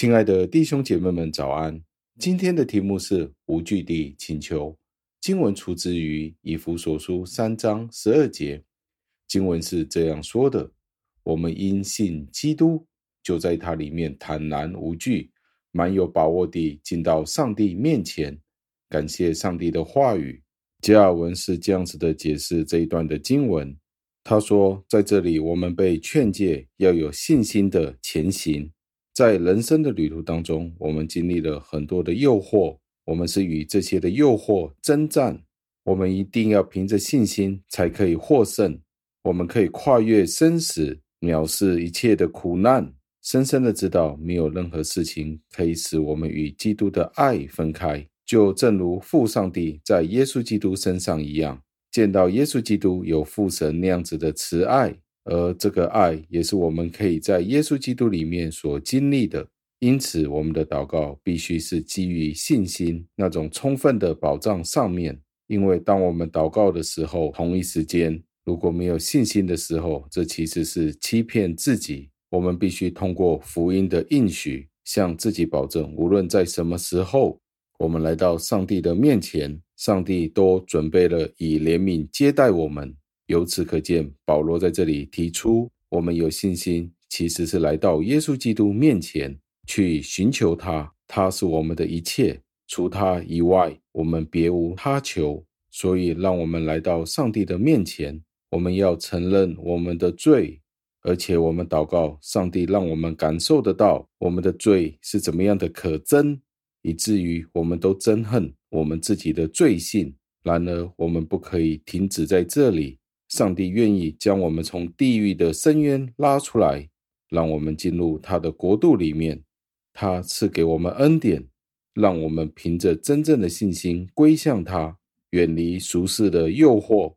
亲爱的弟兄姐妹们，早安！今天的题目是无惧地请求。经文出自于以弗所书三章十二节。经文是这样说的：“我们因信基督，就在他里面坦然无惧，蛮有把握地进到上帝面前。”感谢上帝的话语。加尔文是这样子的解释这一段的经文。他说，在这里我们被劝诫要有信心的前行。在人生的旅途当中，我们经历了很多的诱惑，我们是与这些的诱惑征战。我们一定要凭着信心才可以获胜。我们可以跨越生死，藐视一切的苦难，深深的知道没有任何事情可以使我们与基督的爱分开。就正如父上帝在耶稣基督身上一样，见到耶稣基督有父神那样子的慈爱。而这个爱也是我们可以在耶稣基督里面所经历的，因此我们的祷告必须是基于信心那种充分的保障上面。因为当我们祷告的时候，同一时间如果没有信心的时候，这其实是欺骗自己。我们必须通过福音的应许，向自己保证，无论在什么时候，我们来到上帝的面前，上帝都准备了以怜悯接待我们。由此可见，保罗在这里提出，我们有信心，其实是来到耶稣基督面前去寻求他，他是我们的一切，除他以外，我们别无他求。所以，让我们来到上帝的面前，我们要承认我们的罪，而且我们祷告，上帝让我们感受得到我们的罪是怎么样的可憎，以至于我们都憎恨我们自己的罪性。然而，我们不可以停止在这里。上帝愿意将我们从地狱的深渊拉出来，让我们进入他的国度里面。他赐给我们恩典，让我们凭着真正的信心归向他，远离俗世的诱惑，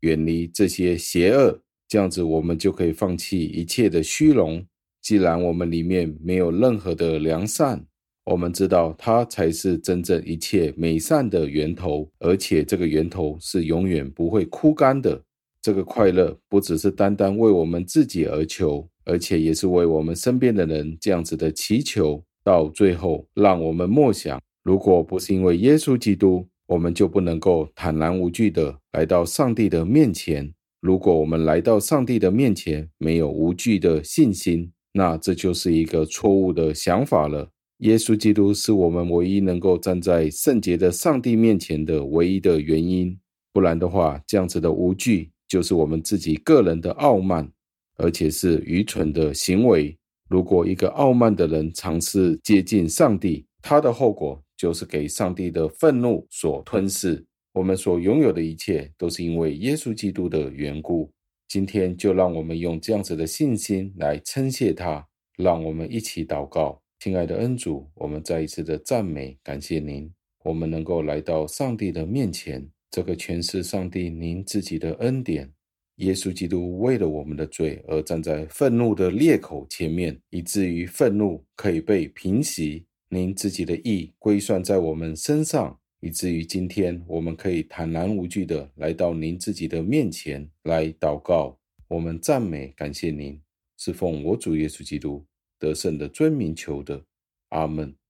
远离这些邪恶。这样子，我们就可以放弃一切的虚荣。既然我们里面没有任何的良善，我们知道他才是真正一切美善的源头，而且这个源头是永远不会枯干的。这个快乐不只是单单为我们自己而求，而且也是为我们身边的人这样子的祈求。到最后，让我们默想：如果不是因为耶稣基督，我们就不能够坦然无惧地来到上帝的面前。如果我们来到上帝的面前没有无惧的信心，那这就是一个错误的想法了。耶稣基督是我们唯一能够站在圣洁的上帝面前的唯一的原因。不然的话，这样子的无惧。就是我们自己个人的傲慢，而且是愚蠢的行为。如果一个傲慢的人尝试接近上帝，他的后果就是给上帝的愤怒所吞噬。我们所拥有的一切，都是因为耶稣基督的缘故。今天就让我们用这样子的信心来称谢他。让我们一起祷告，亲爱的恩主，我们再一次的赞美感谢您，我们能够来到上帝的面前。这个全是上帝您自己的恩典。耶稣基督为了我们的罪而站在愤怒的裂口前面，以至于愤怒可以被平息。您自己的意归算在我们身上，以至于今天我们可以坦然无惧地来到您自己的面前来祷告。我们赞美感谢您，是奉我主耶稣基督得胜的尊名求的。阿门。